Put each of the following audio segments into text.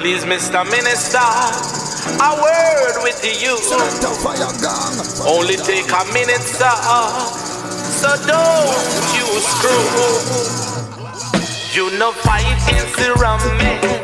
Please, Mr. Minister, a word with you. Only take a minute, sir. So don't you screw. You know fight is the wrong man.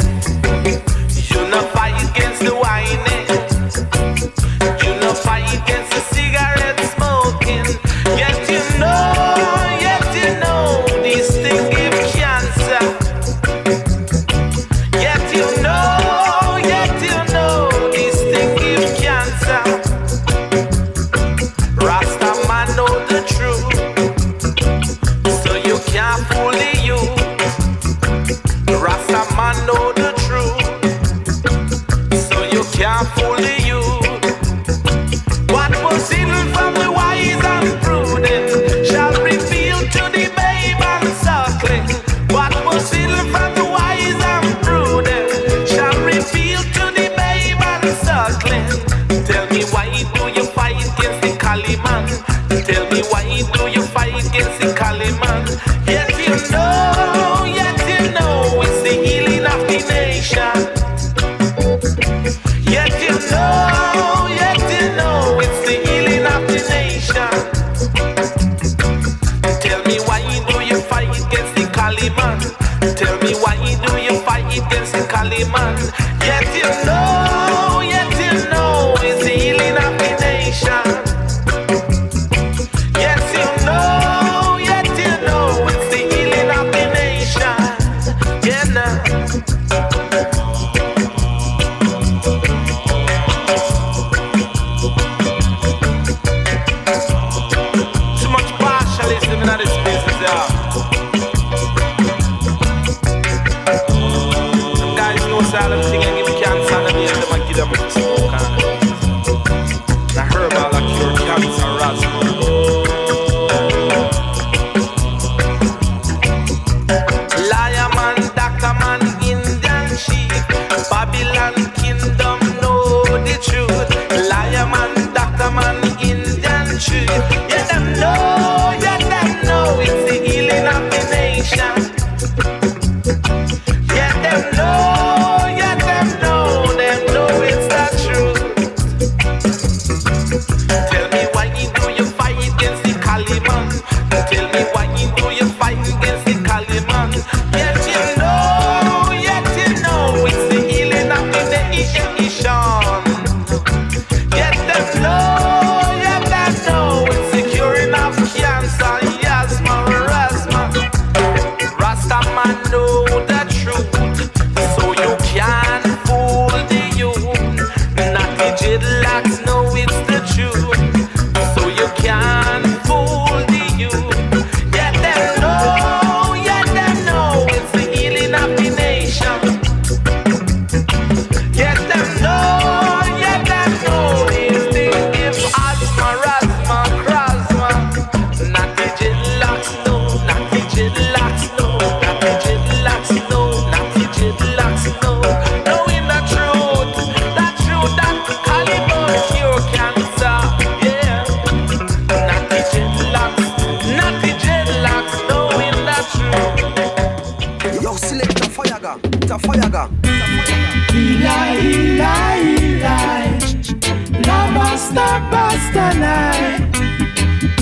not Bastanai.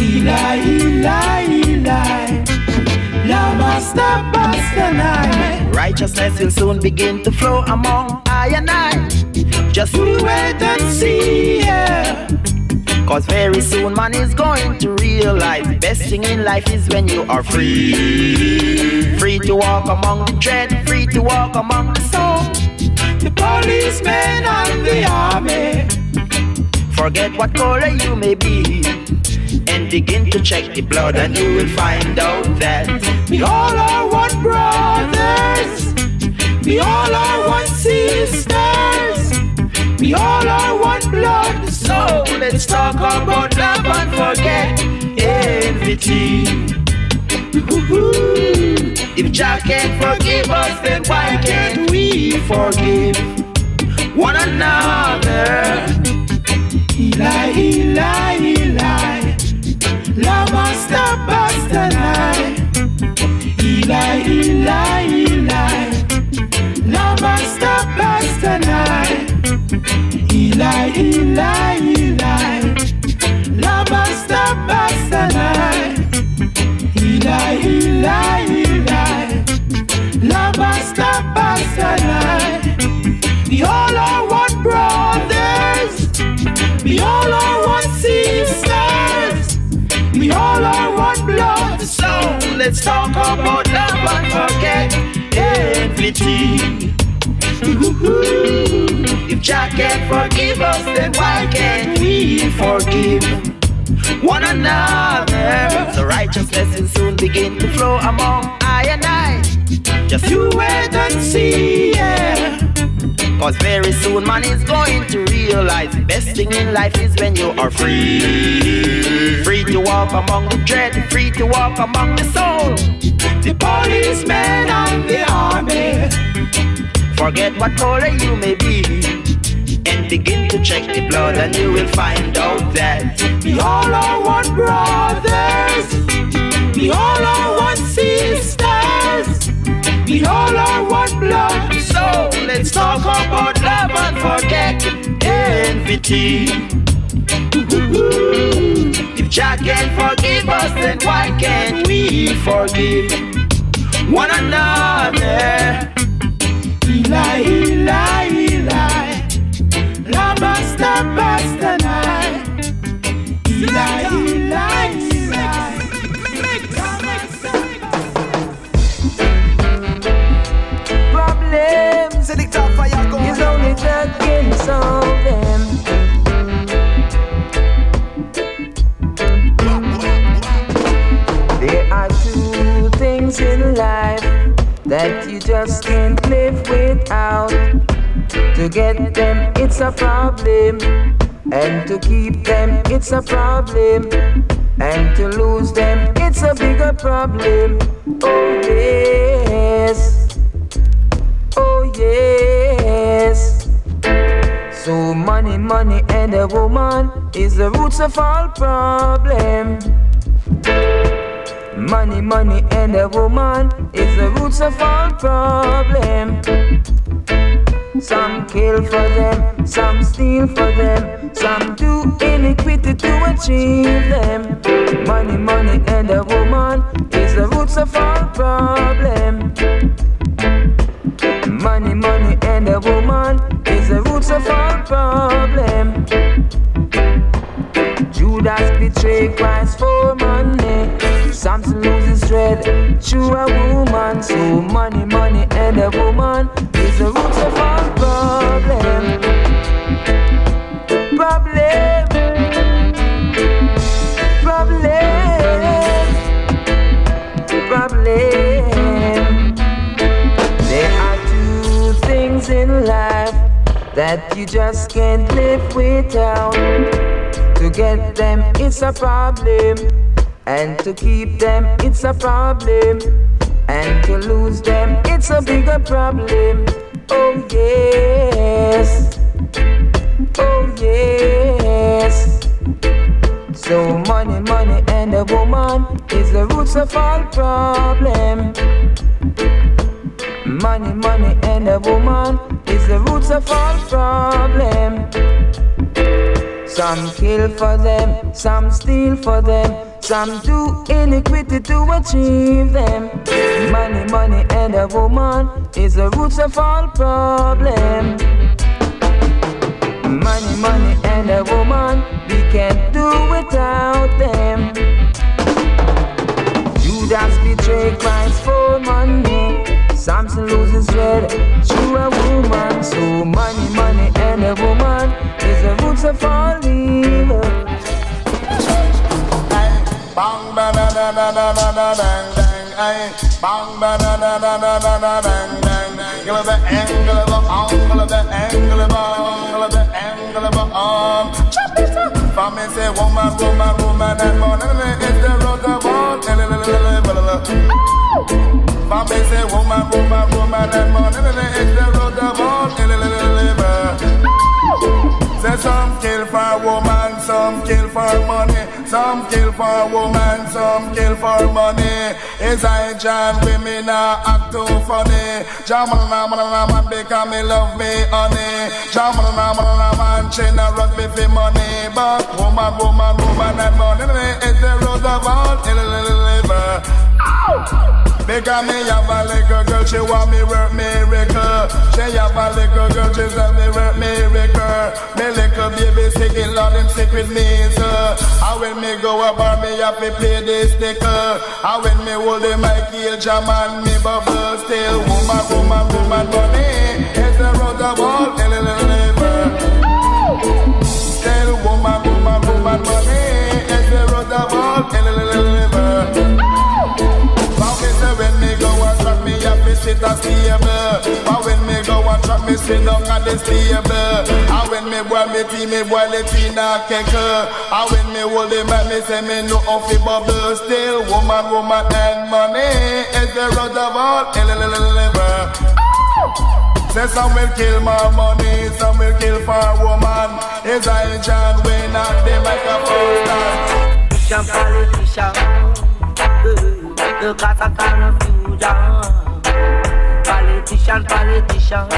Eli, Eli, Eli. Lama stop Bastanai. Righteousness will soon begin to flow among I and I. Just wait and see, yeah. Cause very soon man is going to realize the Best thing in life is when you are free Free to walk among the dread, free to walk among the soul The policemen and the army Forget what color you may be and begin to check the blood, and you will find out that we all are one brothers, we all are one sisters, we all are one blood. So let's talk about love and forget enmity. If Jah can forgive us, then why can't we forgive one another? Eli, Eli, Eli, lama sabachthani. Eli, Eli, Eli, lama sabachthani. Eli, Eli, Eli, lama tonight. Eli, Eli, Eli, lama sabachthani. The whole we all are one sisters. We all are one blood. So let's talk about love and forget everything. If Jah can forgive us, then why can't we forgive one another? The righteousness will soon begin to flow among I and I. Just you wait and see, yeah. Cause very soon man is going to realize best thing in life is when you are free. Free to walk among the dread, free to walk among the soul. The policemen and the army. Forget what color you may be. And begin to check the blood, and you will find out that we all are one brothers. We all are one sisters. We all are one blood. So let's talk about love and forget envy. If Jah can forgive us, then why can't we forgive one another? Eli, Eli, Eli, La Master, Master Eli, Eli, Problems Selekta Faya Gong. is only solve them. There are two things in life that you just can't live without. To get them, it's a problem. And to keep them, it's a problem. And to lose them, it's a bigger problem. Oh, yes. Yes. So, money, money, and a woman is the roots of all problem. Money, money, and a woman is the roots of all problem. Some kill for them, some steal for them, some do iniquity to achieve them. Money, money, and a woman is the roots of all problem. Roots of all problem. Judas betrayed Christ for money. Samson loses dread to a woman. So money, money, and a woman is the roots of all. Problem. Problem. That you just can't live without. To get them, it's a problem. And to keep them, it's a problem. And to lose them, it's a bigger problem. Oh, yes. Oh, yes. So, money, money, and a woman is the roots of all problem. Money, money, and a woman is the roots of all problem. Some kill for them, some steal for them, some do iniquity to achieve them. Money, money, and a woman is the roots of all problem. Money, money, and a woman, we can't do without them. Angle of the the say woman, woman, woman and man. It's the road of all. For me say woman, woman, woman and the. Say some kill for woman, some kill for money, some kill for woman, some kill for money. Is I John women are act too funny. Jamal na man na man because me love me honey. Jamal na man na man she not rock me for money. But woman, woman, woman and money is the road of all. Because me have a little girl, she want me work miracle. She have a little girl, she tell me work miracle. Me little baby Lord him sick with me, sir. And when me go up, me have to play this sticker. And when me hold the mic, he'll jam and me bubble still. Woman, woman, woman, money is the road of all. Me sit down at the stable. And when me boil me tea, me boil it in a kettle. And when me hold it back, me say me no off the bubble. Still woman, woman and money is the road of all. Say some will kill more money, some will kill for woman. Is I John Wayne at the microphone stand? Politician, the cause of confusion. Politician, politician,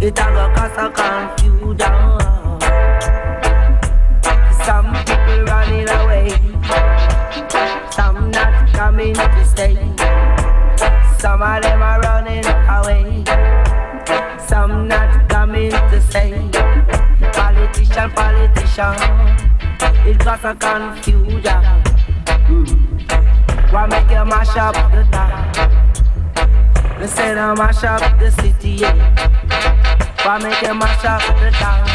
it a go cause of confusion. Some people running away, some not coming to stay. Some of them are running away, some not coming to stay. Politician, politician, it cause of confusion. Mm. Why make you mash up the town? They say to mash up the city, yeah. Why make you mash up the town?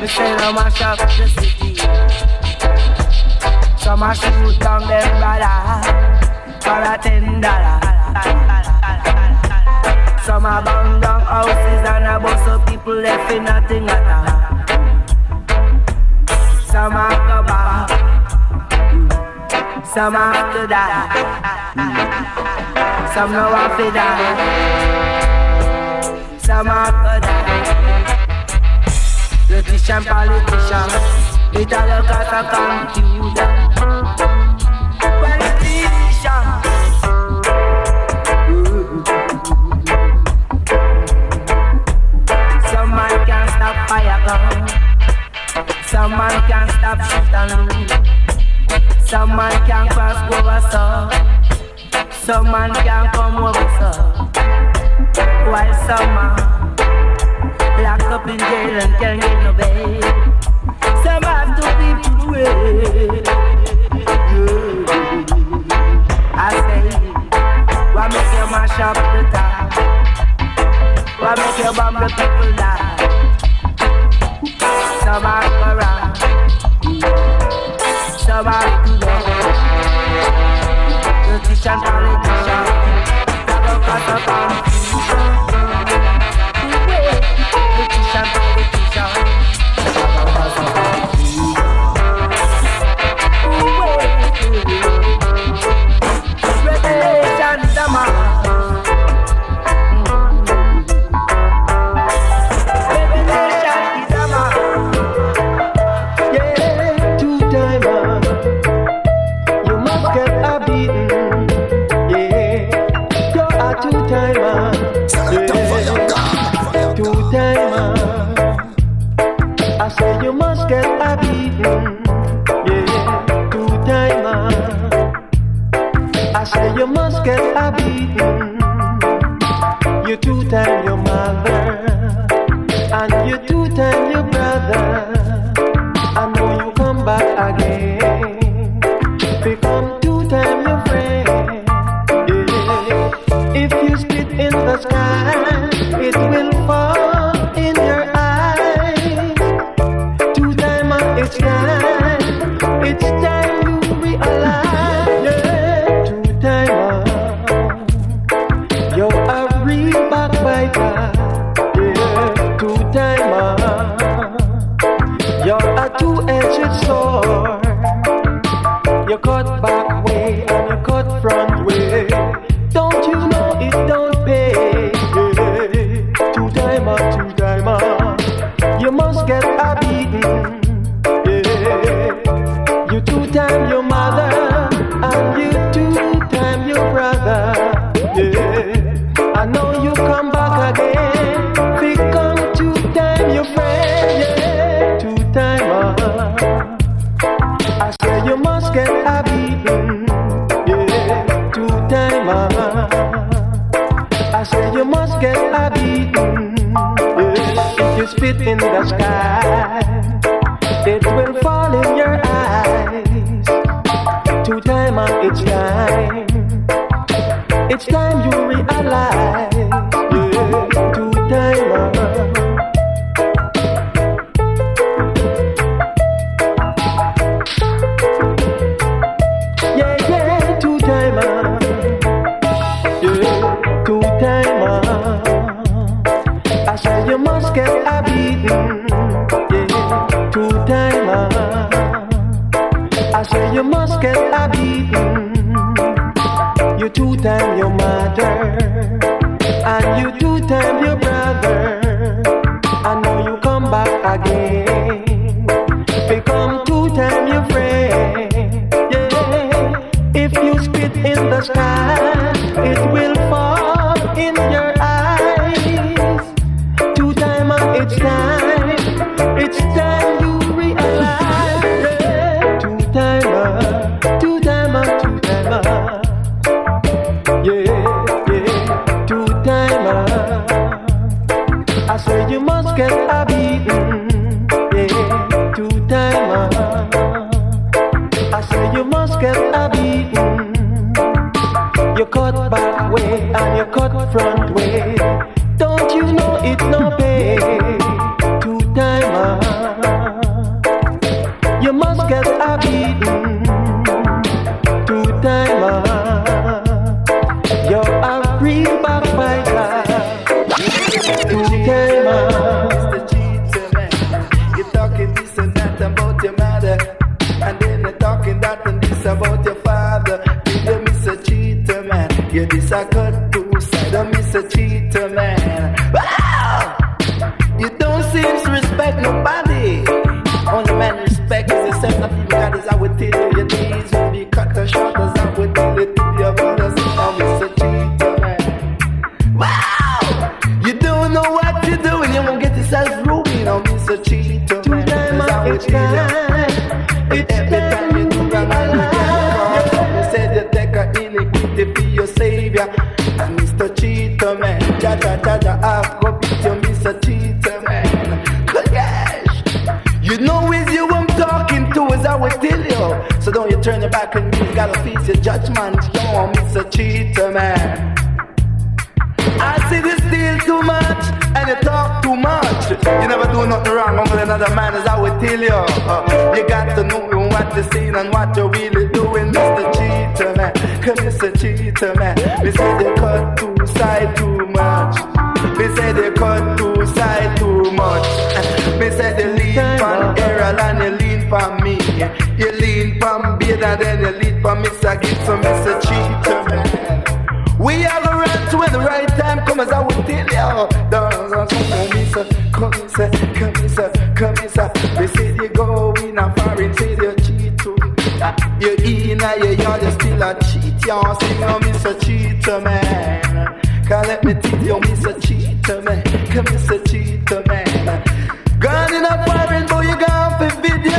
Me say to mash up the city. Some a shoot down them brother for a ten dollar. Some a bang down houses and a bust up people left in nothing at all. Some a go back. Some have to die. Some know have to die. Some have to die. Politician, politician. It all look at a computer. Politician. Some man can't stop fire gun. Some man can't stop shit and loot. Some man can't cross over, so some man can come over, so while some man locked up in jail and can't get no bail. Some have to be put away. I say, why make you mash up the town? Why make you bomb the people down? Get a beating. Yeah, two. I say you must get a beating. You cut back way and you cut front way. Man. Come, Mr. Cheater Man. We say they cut two side too much. We say they cut two side too much. Me say they lean pan Errol and you lean pan me. You lean beard and then you lean pan Mr. Gibson, Mr. Cheater Man. We are gonna run when the right time comes, I will tell you. Don't come sir. Come sir. Come sir. Come sir. They say you go in a foreign, say you cheat too. Uh, You in a yard, you still a cheat. You sing on Mr. Cheater Man. Can let me tell you, Mr. Cheater Man. Come, Mr. Cheater Man. Gone in a foreign, boy, you gone for video.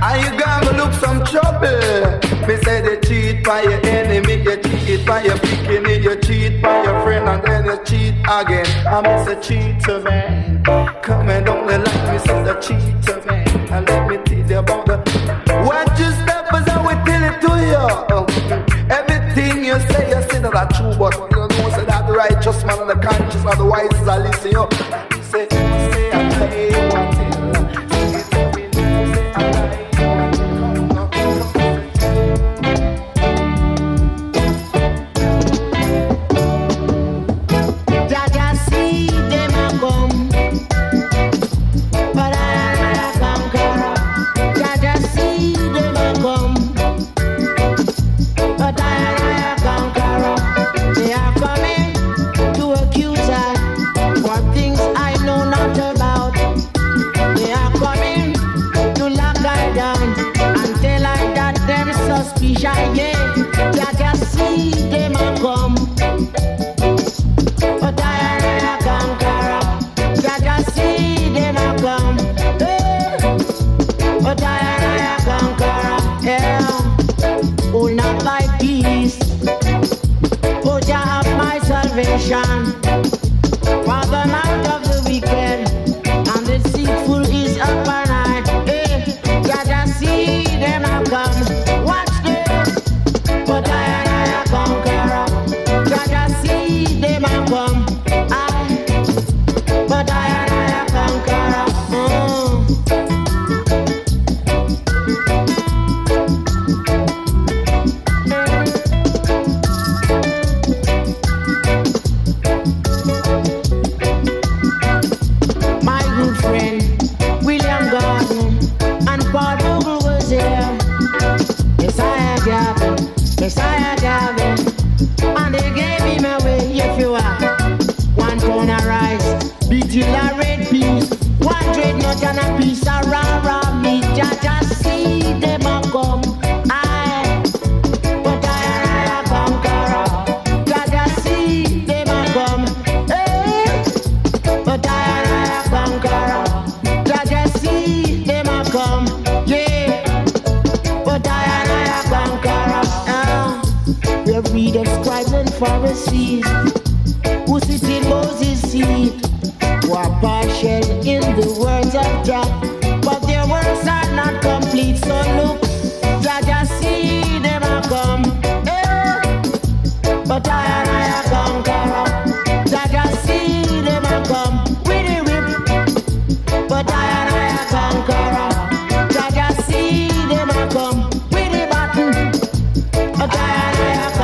And you gonna look some trouble. Me say they cheat by your enemy, you cheat by your beginning, you cheat by your friend, and then you cheat again. I'm a cheater man. Come and don't let me say the cheater man. And let me tell you about the what you step as I will tell it to you. You say, you say that true, but you know say that the righteous man and the conscious and the wise is a listen you. Say, salvation where I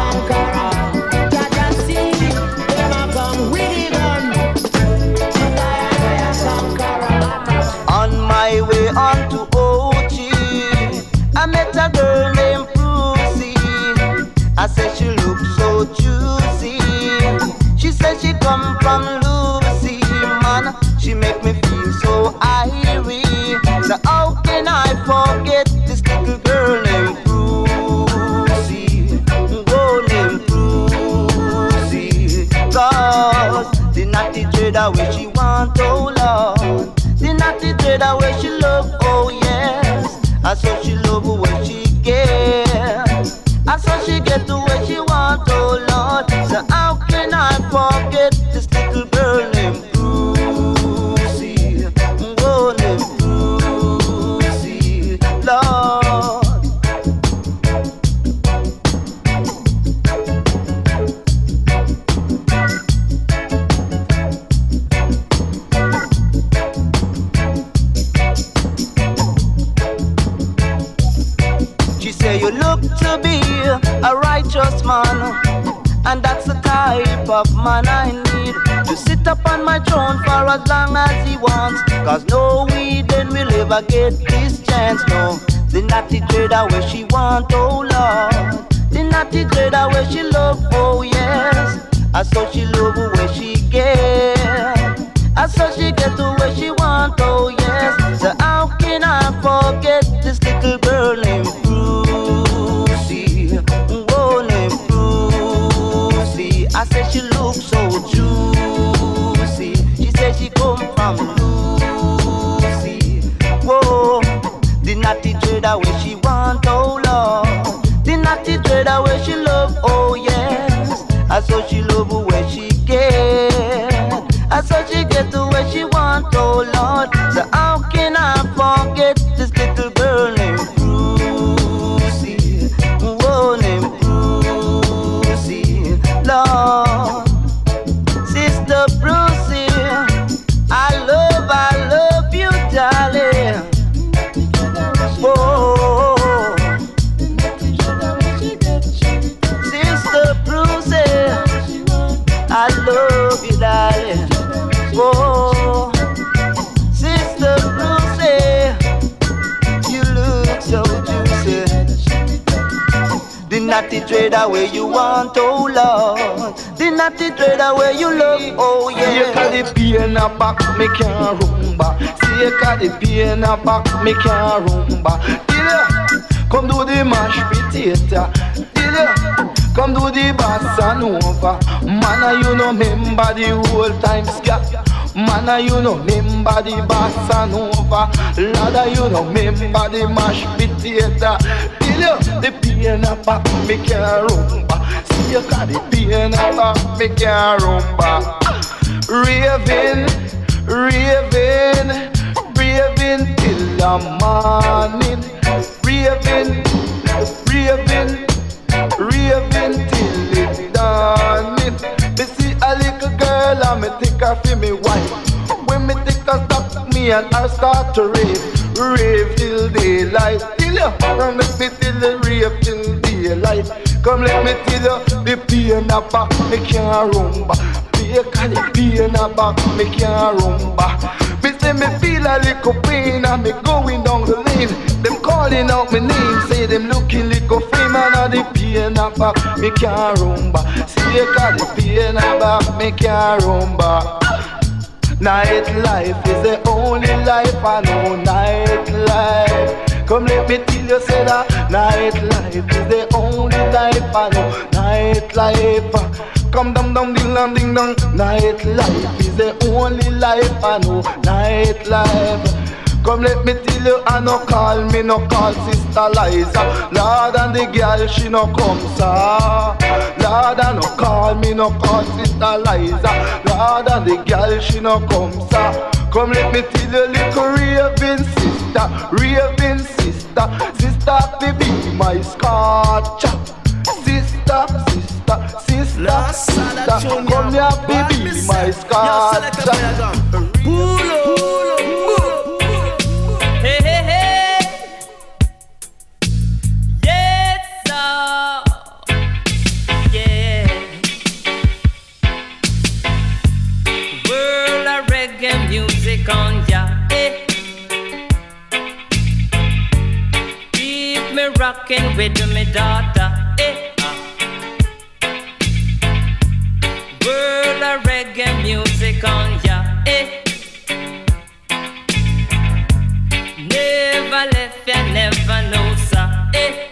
you know member the old time scat. Man, you know remember the bossa nova Ladder you know member the mashed potato. You the pain a back me can't rumba. See you the pain a back me can't rumba Raving, raving, raving till the morning Raving, raving, raving till it's dawning Me see a little girl and me think her for me wife When me take her stop me and her start to rave, rave till daylight. Till you, come let me till the rave till daylight. Come let me tell you, the pain back me can't rumba. Because the pain a back me can't rumba. Me say me feel a little pain and me going down the lane. Them calling out my name, say them looking little frame and the pain a back me can't rumba. See, cause the pain a back me can't rumba. Night life is the only life I know. Night life. Come let me tell you, say that nightlife is the only life I know. Nightlife. Come down, down, ding, dong, ding, dong. Nightlife is the only life I know. Nightlife. Come let me tell you, I no call me, no call Sister Liza. Lord and the girl, she no come, sir. Lord, I no call me, no call Sister Liza. Lord and the girl, she no come, sir. Come let me tell you, little raving sister, raving sister, sister, baby, my scotch. Sister, sister, sister, sister, come here, baby, my scotch. Pull up. On eh. Keep me rocking with me daughter. eh, ah. World of reggae music on ya. eh. Never left ya, never know, sir. Eh,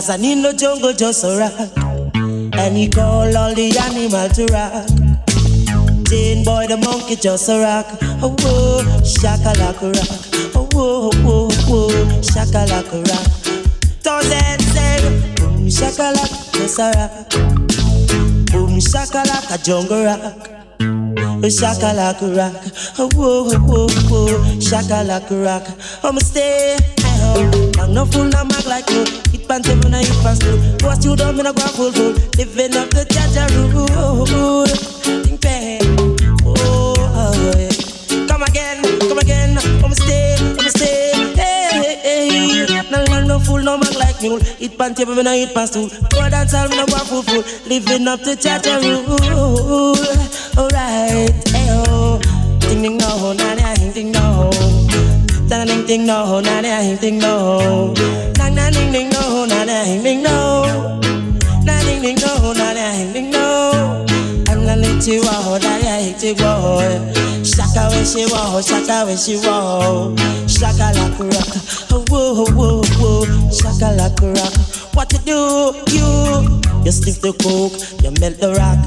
Tarzan in the jungle, just a rock. And he call all the animal to rock. Jane boy, the monkey, just a rock. Oh, whoa, shakalaka rock. Oh, whoa, whoa, whoa, shakalaka rock. Thousand say, boom, shakalaka, just a rock. Boom, shakalaka, jungle rock. Oh, shakalaka rock, oh, whoa, whoa, whoa, shakalaka rock. I'ma stay at home. I'm no fool, no mag like you. Pants when I hit pants too. What you done, me no go full full. Living up the Jah Jah rule. Think back, oh, oh, yeah. Come again, come again. I'ma stay, I'ma stay. Hey, hey, hey. No long, no fool, no mag like mule. Hit pants when I hit pants too. Go dance all, me no go full full. Living up the Jah Jah rule. Alright, ayo. Ding ding oh, no, na na ding ding no. Na na ding ding no, oh, na na ding ding no. Na na ding ding no, na ding ding no. Na ding ding no, na ding ding no. I'm gonna let you out, na you go. Shaka when she walk, shaka when she walk. Shaka like rock, oh whoa oh, whoa oh, whoa. Shaka like rock. What you do, you? You sniff the coke, you melt the rock.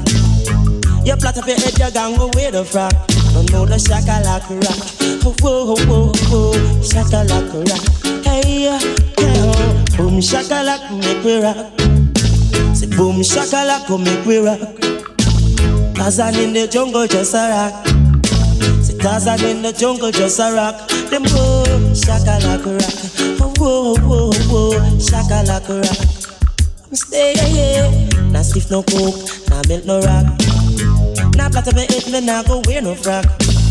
You plot up your head, you gang away the frock. Don't know the shakalaka rock. Oh, whoa, oh, whoa, whoa, shakalaka rock. Hey, uh, hey, oh. Boom shakalaka, make we rock. Say boom shakalaka, make we rock. Tarzan in the jungle, just a rock. Say Tarzan in the jungle, just a rock. Them go shakalaka rock. Oh, whoa, whoa, whoa, shakalaka rock. Stay, yeah, yeah. Now stiff no coke, now melt no rock. Now platter me head, me now go wear no frock.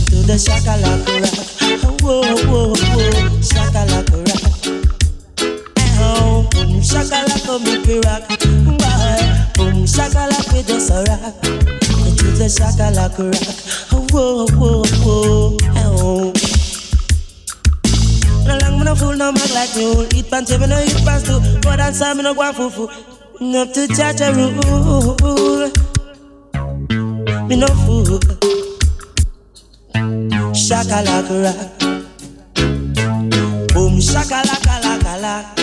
To the shakalaka rock. Oh, whoa, whoa, whoa, shakalaka rock. Boom, shakalaka make me rock. Why? Boom, shakalaka we just a rock. To the shakalaka rock. Whoa, whoa, whoa. Oh. No long me no fool, no mag like mule. Eat pants, me no eat pants too. Go dance, me no go and foo-foo. Up to Jah Jah rule. Me no fool. Shakalaka rock. Boom shakalaka laka laka.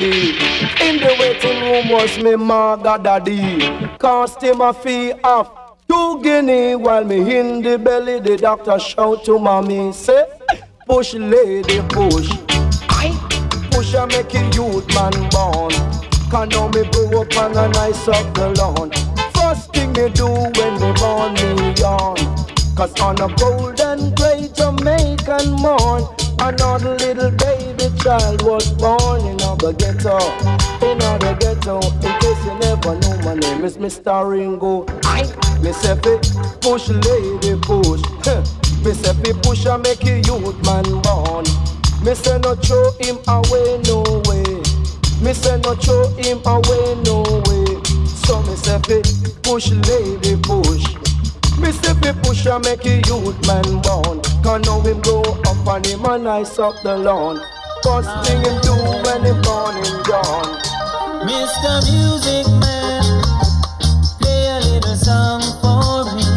In the waiting room was me mother daddy. Cost him a fee of two guinea while me in the belly. The doctor shout to mommy say, push lady push. I Push and make a youth man born. Can now me grow up on a nice up the lawn. First thing me do when me born me yawn. Cause on a golden gray Jamaican morn, another little baby child was born in the ghetto. In the ghetto, in case you never know, my name is Mr. Ringo. Say fi push lady push. say fi push and make a youth man born. Say no throw him away no way. Say no throw him away no way. So say fi push lady push. Me say fi push and make a youth man born. Can now him grow up and him a nice up the lawn. First thing him do when born him gone. Mr. Music Man, play a little song for me.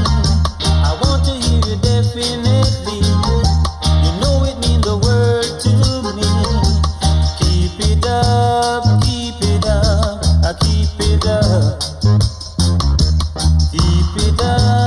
I want to hear you definitely. You know it means the world to me. Keep it up, keep it up, I keep it up. Keep it up,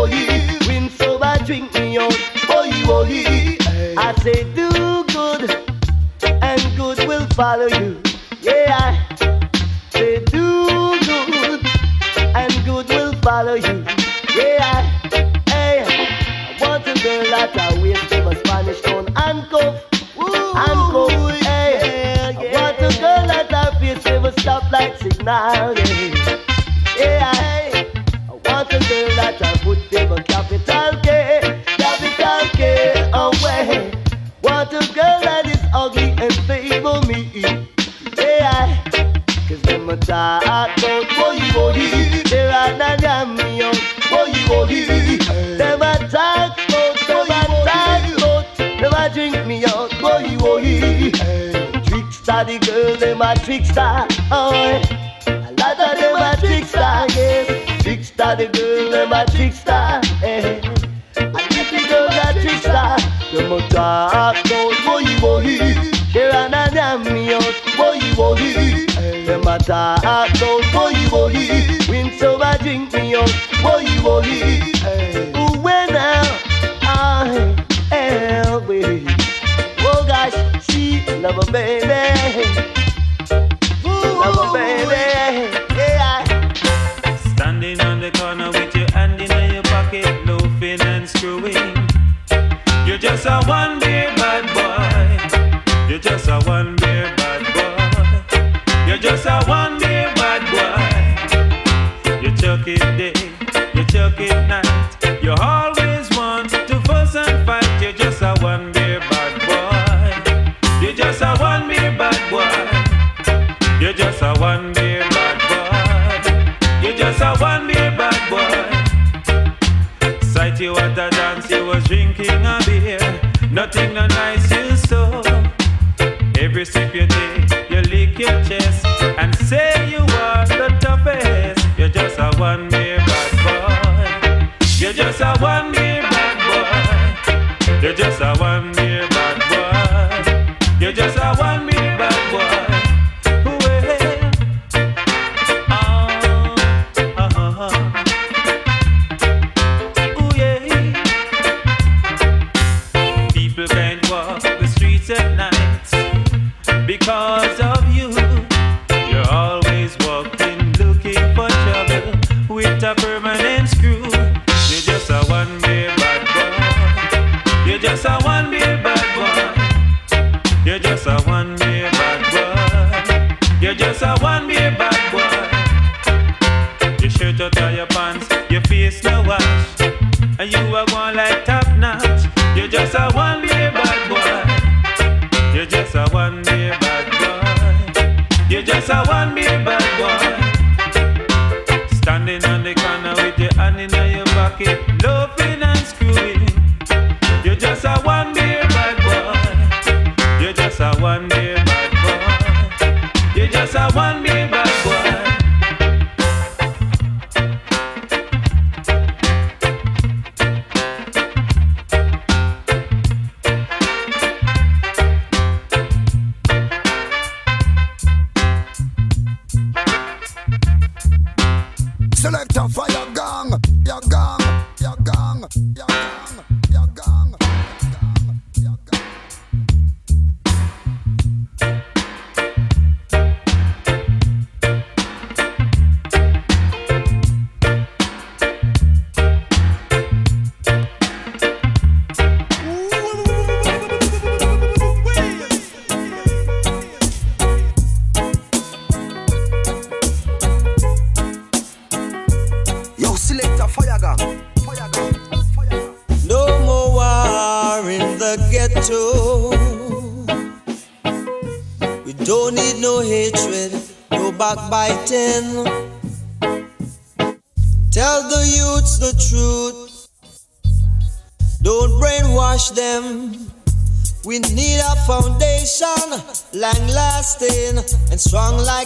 oh yeah. Rim sober, drink me on, oh yeah, oh yeah. I say do good, and good will follow you. Yeah, I say do good, and good will follow you. Yeah, I, hey, I want a girl that I will give a Spanish tone and cuff, and cuff, I want a girl that I face with a stoplight signal, yeah. Sato boyi boyi There are Nanyamion boyi boyi Them attack boat, them attack boat Never drink me out boy, boy. Trickster the girl, them a trickster oh. A lot of them a trickster, yes Trickster the girl, them a trickster eh. I think the girl a trickster Them attack bohi, no matter how those bohi bohi, win so bad drink me on boy, boy. When I am, oh gosh, she love a baby. one.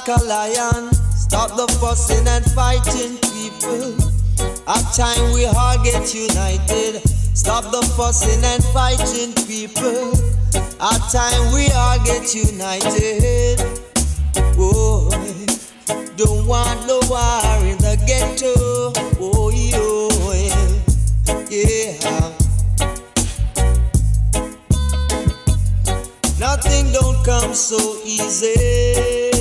Like a lion. Stop the fussing and fighting, people. At time we all get united. Stop the fussing and fighting, people. At time we all get united. Oh, don't want no war in the ghetto. Oh, yeah, yeah. Nothing don't come so easy.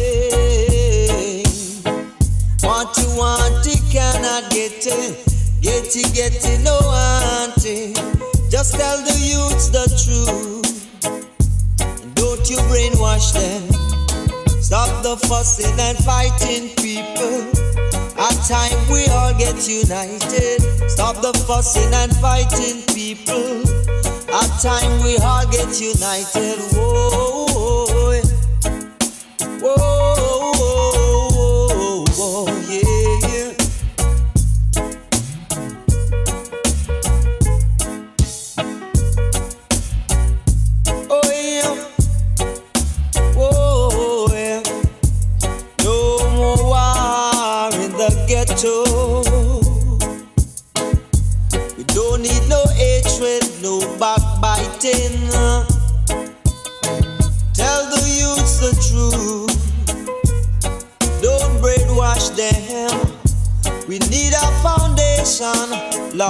Want it, cannot get it. Get it, get it, no want it. Just tell the youths the truth. Don't you brainwash them. Stop the fussing and fighting, people. At time we all get united. Stop the fussing and fighting, people. At time we all get united. Whoa, whoa, whoa,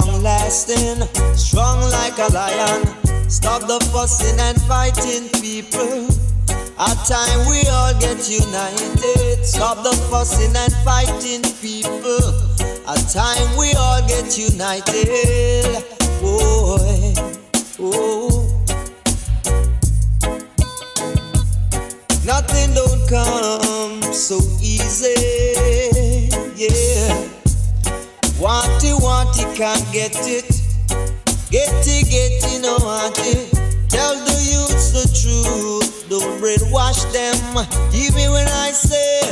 long lasting, strong like a lion. Stop the fussing and fighting, people. At time we all get united. Stop the fussing and fighting, people. At time we all get united. Boy, oh. Nothing don't come so easy. Yeah. Want it, want it, can't get it. Get it, get it, no want it. Tell the youths the truth. Don't brainwash them. Even when I say,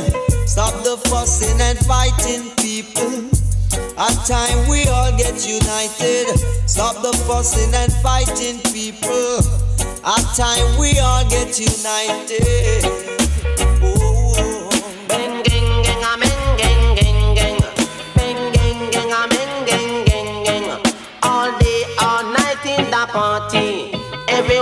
stop the fussing and fighting, people. At time we all get united. Stop the fussing and fighting, people. At time we all get united.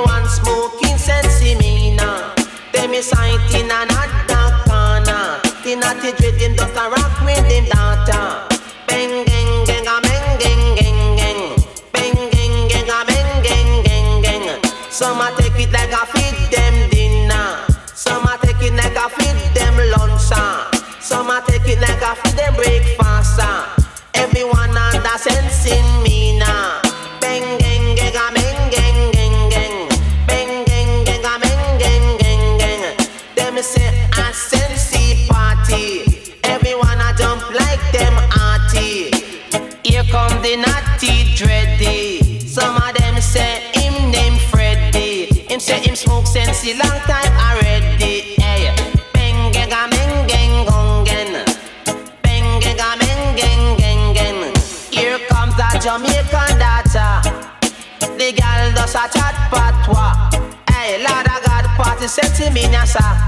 Everyone smoking sensimilla. Them is sight in another corner. The natty dreading just a rock with them daughter. Nyasa.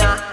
Him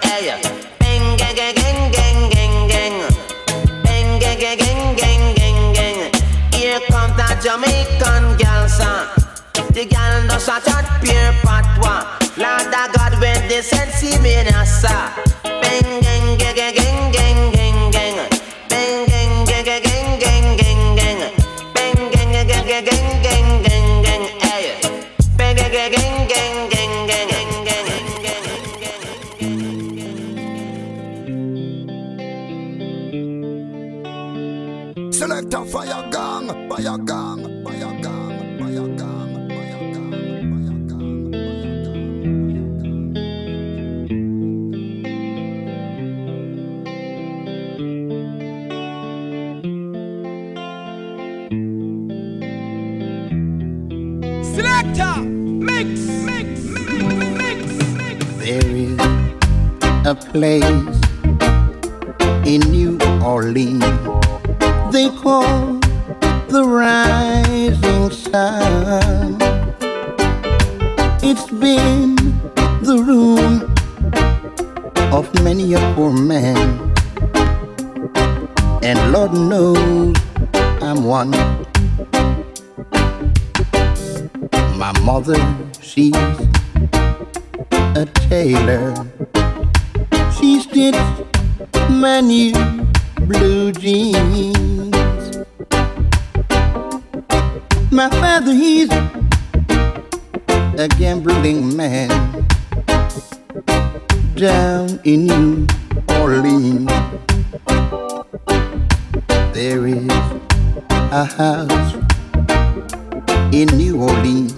in New Orleans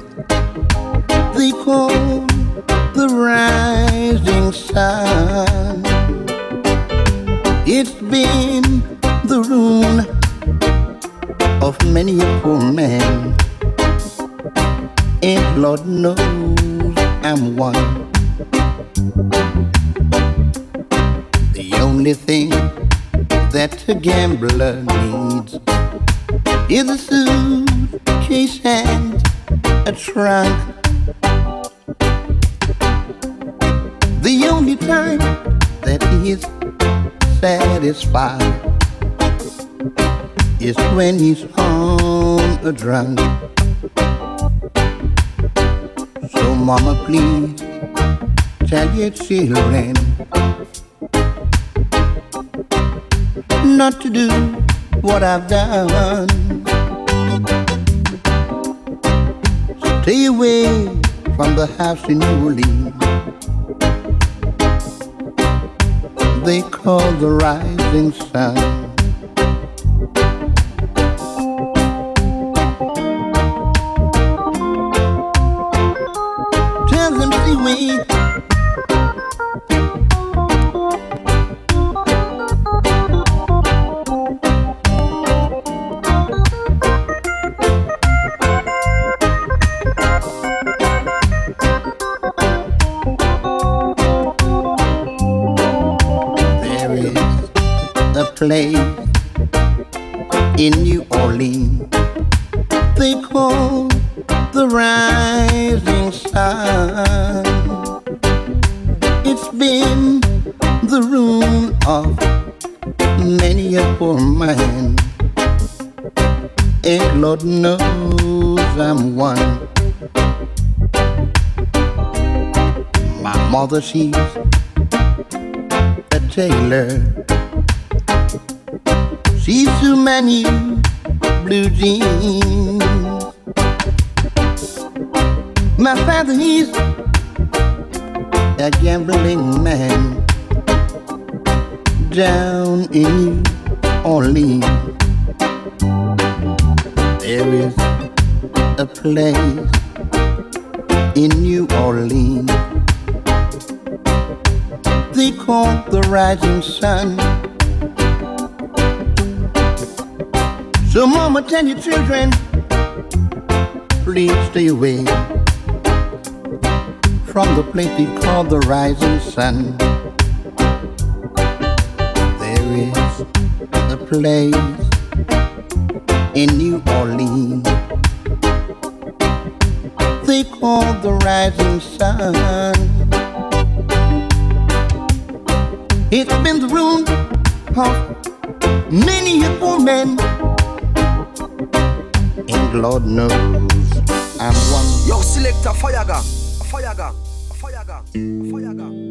they call the rising sun. It's been the ruin of many a poor man, and Lord knows I'm one. The only thing that a gambler needs is a suitcase and a trunk. The only time that he is satisfied is when he's on a drunk. So, Mama, please tell your children not to do what I've done. Stay away from the house in New Orleans. They call the rising sun. A place in New Orleans they call the rising sun. It's been the ruin of many a poor man, and Lord knows I'm one. My mother, she's a tailor. She's too many blue jeans. My father, he's a gambling man down in New Orleans. There is a place in New Orleans they call the rising sun. So, Mama, tell your children, please stay away from the place they call the rising sun. There is a place in New Orleans they call the rising sun. It's been the ruin of many a poor man. And Lord knows I'm one. Yo, selector, Faya Faya Gong, Faya Gong, Faya Gong, Faya Gong.